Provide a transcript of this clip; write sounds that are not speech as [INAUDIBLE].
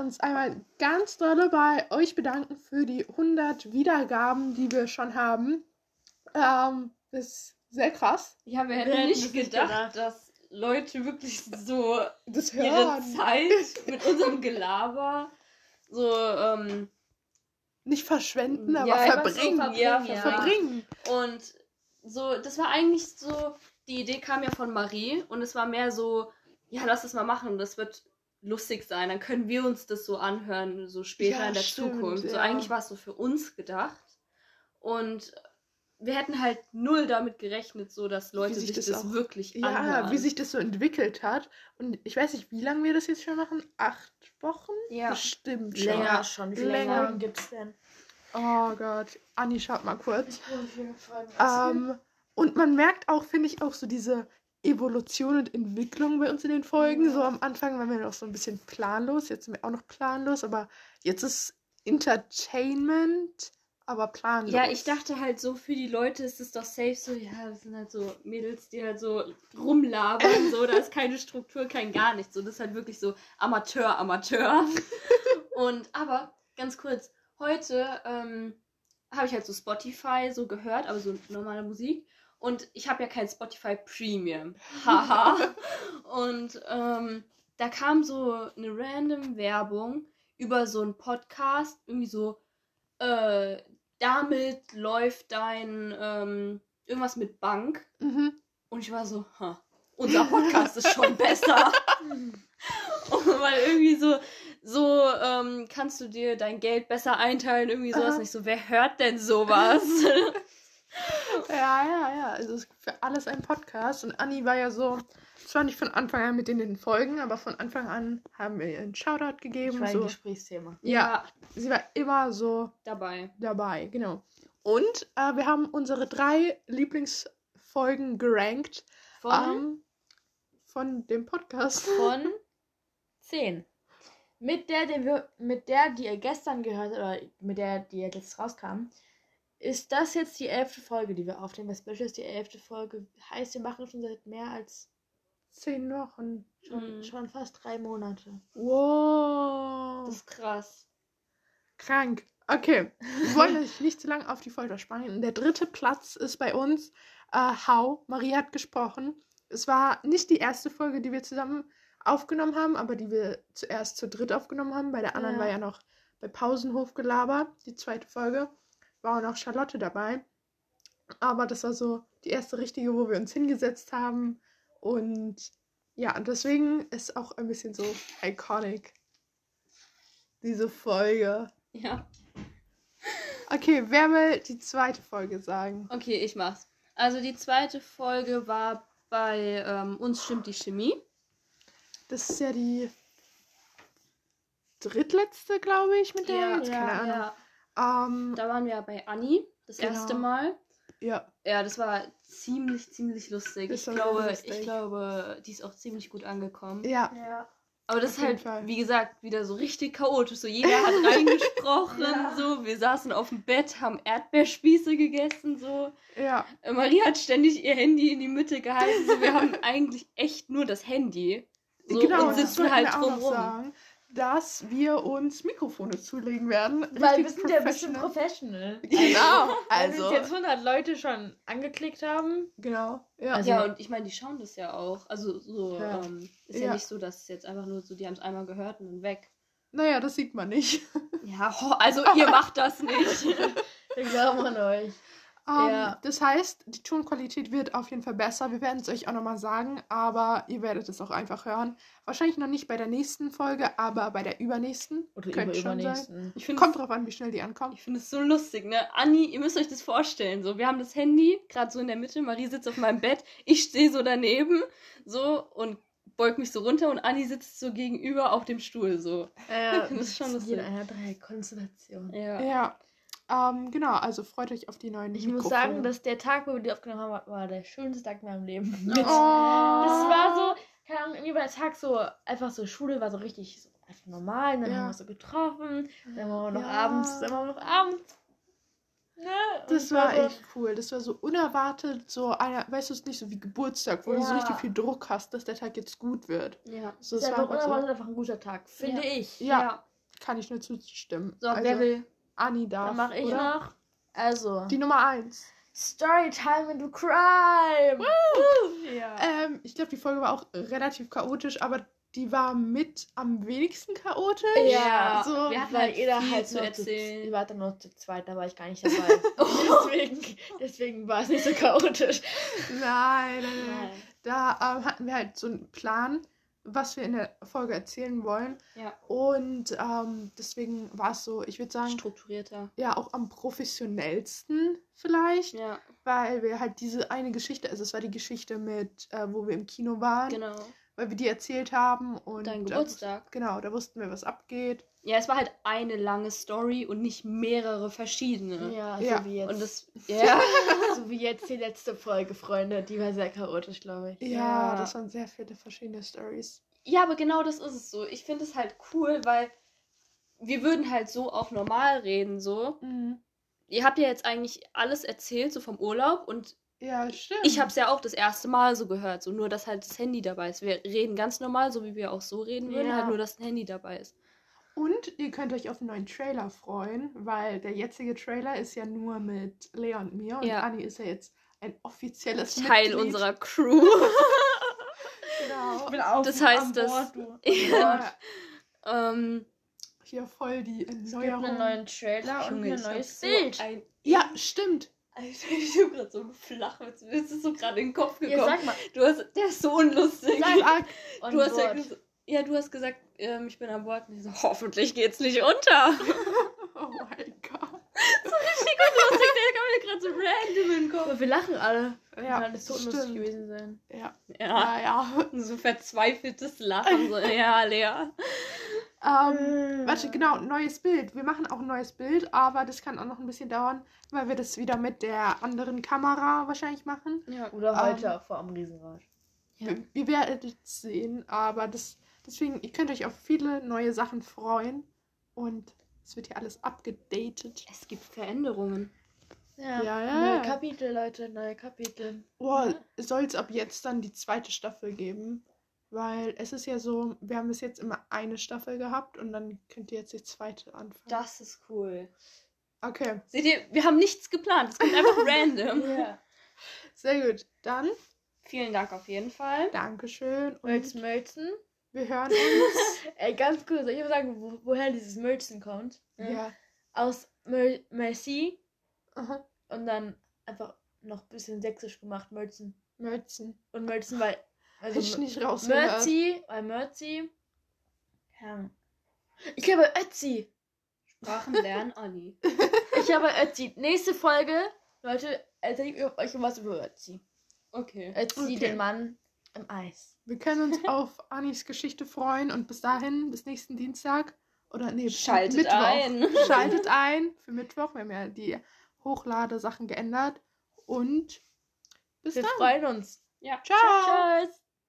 uns einmal ganz doll bei euch bedanken für die 100 Wiedergaben, die wir schon haben. Ähm, das ist sehr krass. Ja, wir Wir hätten hätten nicht es gedacht, gedacht. dass Leute wirklich so Das ihre hören. Zeit mit unserem Gelaber so, ähm, Nicht verschwenden, aber Ja, so verbringen. verbringen, ja. verbringen. Und so, das war eigentlich so, die Idee kam ja von Marie und es war mehr so, ja, lass das mal machen, das wird lustig sein, dann können wir uns das so anhören, so später Ja, in der stimmt, Zukunft. So ja. eigentlich war es so für uns gedacht. Und wir hätten halt null damit gerechnet, so dass Leute sich sich, das das, auch- wirklich Ja, anhören. wie sich das so entwickelt hat. Und ich weiß nicht, wie lange wir das jetzt schon machen. Acht Wochen? ja. Bestimmt schon. Länger schon. Wie Länger. Folgen gibt's denn? Oh Gott. Anni, schaut mal kurz. Ich will viele Folgen. Ähm, und man merkt auch, finde ich, auch so diese Evolution und Entwicklung bei uns in den Folgen. So am Anfang waren wir noch so ein bisschen planlos, jetzt sind wir auch noch planlos, aber jetzt ist Entertainment, aber planlos. Ja, ich dachte halt so, für die Leute ist es doch safe so, ja, das sind halt so Mädels, die halt so rumlabern, so, da ist keine Struktur, kein gar nichts. So, das ist halt wirklich so Amateur, Amateur. [LAUGHS] Und, aber, ganz kurz, heute ähm, habe ich halt so Spotify so gehört, aber so normale Musik. Und ich habe ja kein Spotify Premium. [LAUGHS] Haha. Und ähm, da kam so eine random Werbung über so einen Podcast, irgendwie so, äh, damit läuft dein ähm, irgendwas mit Bank. Mhm. Und ich war so, ha, unser Podcast ist schon [LAUGHS] besser. Weil irgendwie so, so ähm, kannst du dir dein Geld besser einteilen, irgendwie sowas nicht so. Wer hört denn sowas? [LAUGHS] Ja, ja, ja. Also es gibt für alles ein Podcast. Und Anni war ja so, zwar nicht von Anfang an mit in den Folgen, aber von Anfang an haben wir ihr einen Shoutout Ich gegeben. war ein so. Gesprächsthema. Ja, sie war immer so dabei. dabei, genau. Und äh, wir haben unsere drei Lieblingsfolgen gerankt Von, ähm, von dem Podcast. von [LAUGHS] 10. Mit der, den wir, mit der, die ihr gestern gehört habt, oder mit der, die jetzt rauskam, ist das jetzt die elfte Folge, die wir aufnehmen. Das Special ist die elfte Folge. Heißt, wir machen schon seit mehr als Zehn Wochen. schon, Mhm. schon fast drei Monate. Wow. Das ist krass. Krank. Okay, wir wollen euch nicht zu lange auf die Folter spannen. Der dritte Platz ist bei uns äh, How. Marie hat gesprochen. Es war nicht die erste Folge, die wir zusammen aufgenommen haben, aber die wir zuerst zu dritt aufgenommen haben. Bei der anderen Ja. war ja noch bei Pausenhof gelabert, die zweite Folge. War auch noch Charlotte dabei. Aber das war so die erste richtige, wo wir uns hingesetzt haben. Und ja, deswegen ist auch ein bisschen so iconic. Diese Folge. Ja. Okay, wer will die zweite Folge sagen? Okay, ich mach's. Also die zweite Folge war bei ähm, uns stimmt die Chemie. Das ist ja die drittletzte, glaube ich, mit der Ja, jetzt. Keine Ahnung. Ja. Ähm, Da waren wir bei Anni das Genau. erste Mal. ja, Ja, das war ziemlich, ziemlich lustig. Ich glaube, lustig. ich glaube, die ist auch ziemlich gut angekommen. ja, Ja. Aber das auf ist halt, Fall. wie gesagt, wieder so richtig chaotisch. So jeder hat [LAUGHS] reingesprochen, Ja. so. Wir saßen auf dem Bett, haben Erdbeerspieße gegessen, so. ja. Äh, Maria hat ständig ihr Handy in die Mitte gehalten. So, wir haben [LAUGHS] eigentlich echt nur das Handy. So, genau, und sitzen halt wir auch noch drumrum. Dass wir uns Mikrofone zulegen werden. Weil wir sind ja ein bisschen professional. professional. [LAUGHS] Genau, also. jetzt 100 Leute schon angeklickt haben. Genau, ja. Also- ja, und ich meine, die schauen das ja auch. Also so, Ja. ähm, ist ja. Ja. nicht so, dass es jetzt einfach nur so, die haben es einmal gehört und dann weg. Naja, das sieht man nicht. Ja, also ihr [LAUGHS] macht das nicht. Wir glauben an euch. Ähm, Ja. Das heißt, die Tonqualität wird auf jeden Fall besser. Wir werden es euch auch nochmal sagen, aber ihr werdet es auch einfach hören. Wahrscheinlich noch nicht bei der nächsten Folge, aber bei der übernächsten. Oder Könnte über schon sein. übernächsten. Ich finde Kommt drauf an, wie schnell die ankommen. Ich finde es so lustig, ne? Anni, ihr müsst euch das vorstellen. So, wir haben das Handy gerade so in der Mitte, Marie sitzt auf meinem Bett, ich stehe so daneben, so und beug mich so runter und Anni sitzt so gegenüber auf dem Stuhl, so. Äh, [LAUGHS] Das ist schon in lustig. einer Dreierkonstellation. Ja. Ja. Ähm, genau, also freut euch auf die neuen Ich muss Mikrofone. sagen, dass der Tag, wo wir die aufgenommen haben, war der schönste Tag in meinem Leben. Oh. [LAUGHS] Das war so, keine Ahnung, irgendwie war der Tag so, einfach so, Schule war so richtig so einfach normal. Und dann Ja. haben wir uns so getroffen. Dann waren wir noch Ja. abends, dann waren wir noch abends. Ne? Das war so- echt cool. Das war so unerwartet, so einer, weißt du, es ist nicht so wie Geburtstag, wo du so Ja. richtig viel Druck hast, dass der Tag jetzt gut wird. Ja. So, Das es ist war einfach unerwartet so. einfach ein guter Tag, finde Ja. ich. Ja. kann ich nur zustimmen. So, also, wer will? Anni darf. Dann mache ich oder? noch. Also, Die Nummer eins. Storytime into Crime. Ja. Ähm, ich glaube, die Folge war auch relativ chaotisch, aber die war mit am wenigsten chaotisch. Ja, so, wir hatten Weil halt viel halt zu erzählen. Zu, ihr wart dann nur zu zweit, da war ich gar nicht [LAUGHS] dabei. deswegen, deswegen war es nicht so chaotisch. Nein, nein, nein. Nein. Da ähm, hatten wir halt so einen Plan, was wir in der Folge erzählen wollen. Ja. Und ähm, deswegen war es so, ich würde sagen, Strukturierter. ja, auch am professionellsten vielleicht, Ja, weil wir halt diese eine Geschichte, also es war die Geschichte mit, äh, wo wir im Kino waren, genau. Weil wir die erzählt haben und Dein da- Geburtstag. genau, da wussten wir, was abgeht. Ja, es war halt eine lange Story und nicht mehrere verschiedene. Ja, Ja. so wie jetzt. Und das, [LAUGHS] ja. so wie jetzt die letzte Folge, Freunde. Die war sehr chaotisch, glaube ich. Ja, Ja. das waren sehr viele verschiedene Stories. ja, aber genau das ist es so. Ich finde es halt cool, weil wir würden halt so auch normal reden, so. Ihr habt ja jetzt eigentlich alles erzählt, so vom Urlaub und Ja, stimmt. ich habe es ja auch das erste Mal so gehört, so nur, dass halt das Handy dabei ist. Wir reden ganz normal, so wie wir auch so reden würden, Ja. halt nur, dass ein Handy dabei ist. Und ihr könnt euch auf einen neuen Trailer freuen, weil der jetzige Trailer ist ja nur mit Lea und mir und Ja. Anni ist ja jetzt ein offizielles Teil Mitglied. unserer [LAUGHS] Crew. Genau. bin auch Das heißt, das- du. [LAUGHS] Ja, ähm, hier voll die Es gibt Erneuerung. einen neuen Trailer und Junge, ein ich neues so Bild. Ein, Ja, stimmt. Alter, [LAUGHS] ich hab gerade so einen Flachwitz. Mir ist so gerade in den Kopf Ja, gekommen. sag mal. du hast, der ist so unlustig. Sag, [LAUGHS] On du hast ja, ja, du hast gesagt, ähm, ich bin an Bord. Und ich so, hoffentlich geht's nicht unter. [LAUGHS] oh mein Gott. Richtig unlustig, der kam mir gerade so random in den Kopf. Aber wir lachen alle. Ja, Kann das so stimmt. lustig gewesen sein. Ja, Ja, ja. ja. so verzweifeltes Lachen. So, ja, Lea. Ähm, warte, genau, neues Bild. Wir machen auch ein neues Bild, aber das kann auch noch ein bisschen dauern, weil wir das wieder mit der anderen Kamera wahrscheinlich machen. Ja, Oder Ähm, heute auch vor am Riesenrad. Ja. Wir, wir werden es sehen, aber das, deswegen, ihr könnt euch auf viele neue Sachen freuen und es wird hier alles abgedatet. es gibt Veränderungen. Ja, Ja, ja. Neue Kapitel, Leute, neue Kapitel. Oh, soll es ab jetzt dann die zweite Staffel geben? Weil es ist ja so, wir haben bis jetzt immer eine Staffel gehabt und dann könnt ihr jetzt die zweite anfangen. Das ist cool. Okay, Seht ihr, wir haben nichts geplant. Es kommt einfach [LAUGHS] random. Ja. sehr gut. Dann Vielen Dank auf jeden Fall. Dankeschön und Mölzen, Mölzen. wir hören [LAUGHS] uns. Ey, ganz kurz, soll ich mal sagen, wo, woher dieses Mölzen kommt? ja. Aus Möl Merci Aha. und dann einfach noch ein bisschen sächsisch gemacht, Mölzen. Mölzen. Und Mölzen, weil. Also ich nicht rausgehört. Mörzi, weil Mörzi. Ja. Ich habe Ötzi. Sprachen lernen, Anni. [LAUGHS] Ich habe Ötzi. Nächste Folge, Leute, erzähle ich euch was über Ötzi. Okay. Ötzi, Okay. den Mann im Eis. Wir können uns auf Anis Geschichte freuen und bis dahin, bis nächsten Dienstag. Oder nee, bis Schaltet Mittwoch. ein. [LAUGHS] Schaltet ein für Mittwoch. Wir haben ja die Hochladesachen geändert. Und bis Wir dann. freuen uns. Ja. Ciao. Tschüss.